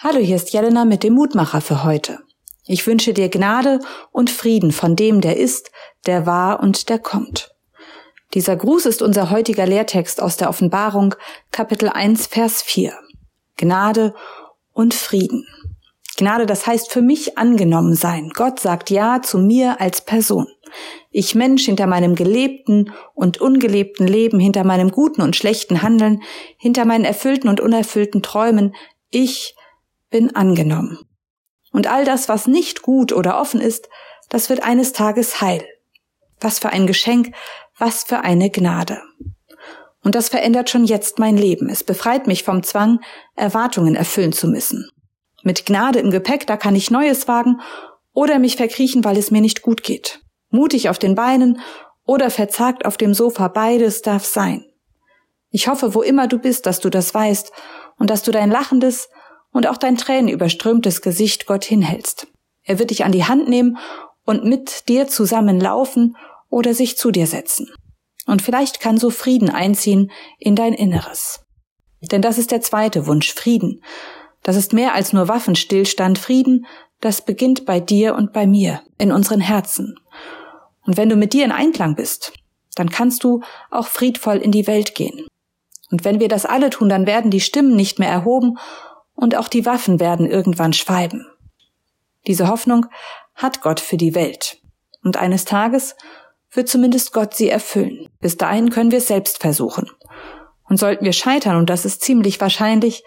Hallo, hier ist Jelena mit dem Mutmacher für heute. Ich wünsche dir Gnade und Frieden von dem, der ist, der war und der kommt. Dieser Gruß ist unser heutiger Lehrtext aus der Offenbarung, Kapitel 1, Vers 4. Gnade und Frieden. Gnade, das heißt für mich angenommen sein. Gott sagt Ja zu mir als Person. Ich Mensch hinter meinem gelebten und ungelebten Leben, hinter meinem guten und schlechten Handeln, hinter meinen erfüllten und unerfüllten Träumen. Ich bin angenommen. Und all das, was nicht gut oder offen ist, das wird eines Tages heil. Was für ein Geschenk, was für eine Gnade. Und das verändert schon jetzt mein Leben. Es befreit mich vom Zwang, Erwartungen erfüllen zu müssen. Mit Gnade im Gepäck, da kann ich Neues wagen oder mich verkriechen, weil es mir nicht gut geht. Mutig auf den Beinen oder verzagt auf dem Sofa, beides darf sein. Ich hoffe, wo immer du bist, dass du das weißt und dass du dein lachendes, und auch dein tränenüberströmtes Gesicht Gott hinhältst. Er wird dich an die Hand nehmen und mit dir zusammen laufen oder sich zu dir setzen. Und vielleicht kann so Frieden einziehen in dein Inneres. Denn das ist der zweite Wunsch, Frieden. Das ist mehr als nur Waffenstillstand. Frieden, das beginnt bei dir und bei mir, in unseren Herzen. Und wenn du mit dir in Einklang bist, dann kannst du auch friedvoll in die Welt gehen. Und wenn wir das alle tun, dann werden die Stimmen nicht mehr erhoben und auch die Waffen werden irgendwann schweiben. Diese Hoffnung hat Gott für die Welt. Und eines Tages wird zumindest Gott sie erfüllen. Bis dahin können wir es selbst versuchen. Und sollten wir scheitern, und das ist ziemlich wahrscheinlich,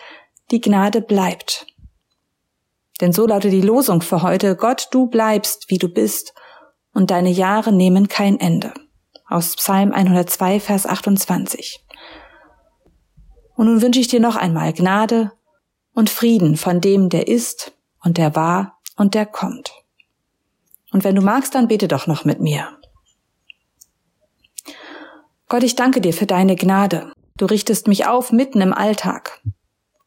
die Gnade bleibt. Denn so lautet die Losung für heute, Gott, du bleibst, wie du bist, und deine Jahre nehmen kein Ende. Aus Psalm 102, Vers 28. Und nun wünsche ich dir noch einmal Gnade, und Frieden von dem, der ist und der war und der kommt. Und wenn du magst, dann bete doch noch mit mir. Gott, ich danke dir für deine Gnade. Du richtest mich auf mitten im Alltag.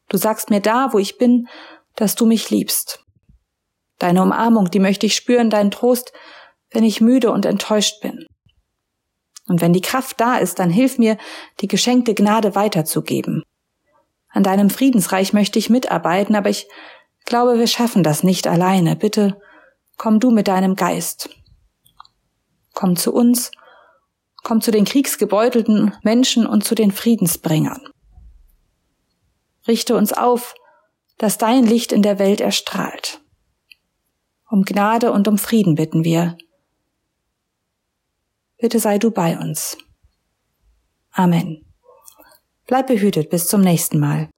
Du sagst mir da, wo ich bin, dass du mich liebst. Deine Umarmung, die möchte ich spüren, deinen Trost, wenn ich müde und enttäuscht bin. Und wenn die Kraft da ist, dann hilf mir, die geschenkte Gnade weiterzugeben an deinem Friedensreich möchte ich mitarbeiten, aber ich glaube, wir schaffen das nicht alleine. Bitte komm du mit deinem Geist. Komm zu uns, komm zu den kriegsgebeutelten Menschen und zu den Friedensbringern. Richte uns auf, dass dein Licht in der Welt erstrahlt. Um Gnade und um Frieden bitten wir. Bitte sei du bei uns. Amen. Bleib behütet bis zum nächsten Mal.